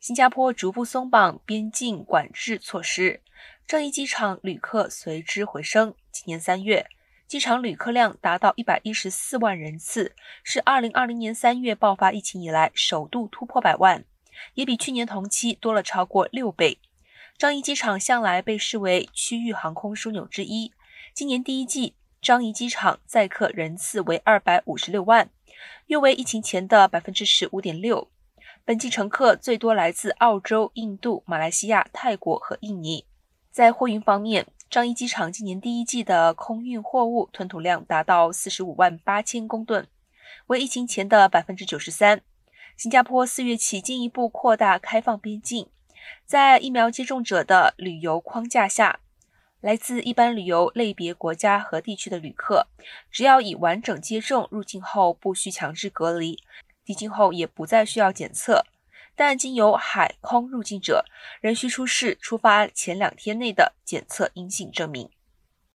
新加坡逐步松绑边境管制措施，樟宜机场旅客随之回升。今年三月，机场旅客量达到一百一十四万人次，是二零二零年三月爆发疫情以来首度突破百万，也比去年同期多了超过六倍。樟宜机场向来被视为区域航空枢纽之一，今年第一季樟宜机场载客人次为二百五十六万，约为疫情前的百分之十五点六。本季乘客最多来自澳洲、印度、马来西亚、泰国和印尼。在货运方面，樟宜机场今年第一季的空运货物吞吐量达到四十五万八千公吨，为疫情前的百分之九十三。新加坡四月起进一步扩大开放边境，在疫苗接种者的旅游框架下，来自一般旅游类别国家和地区的旅客，只要已完整接种，入境后不需强制隔离。抵京后也不再需要检测，但经由海空入境者仍需出示出发前两天内的检测阴性证明。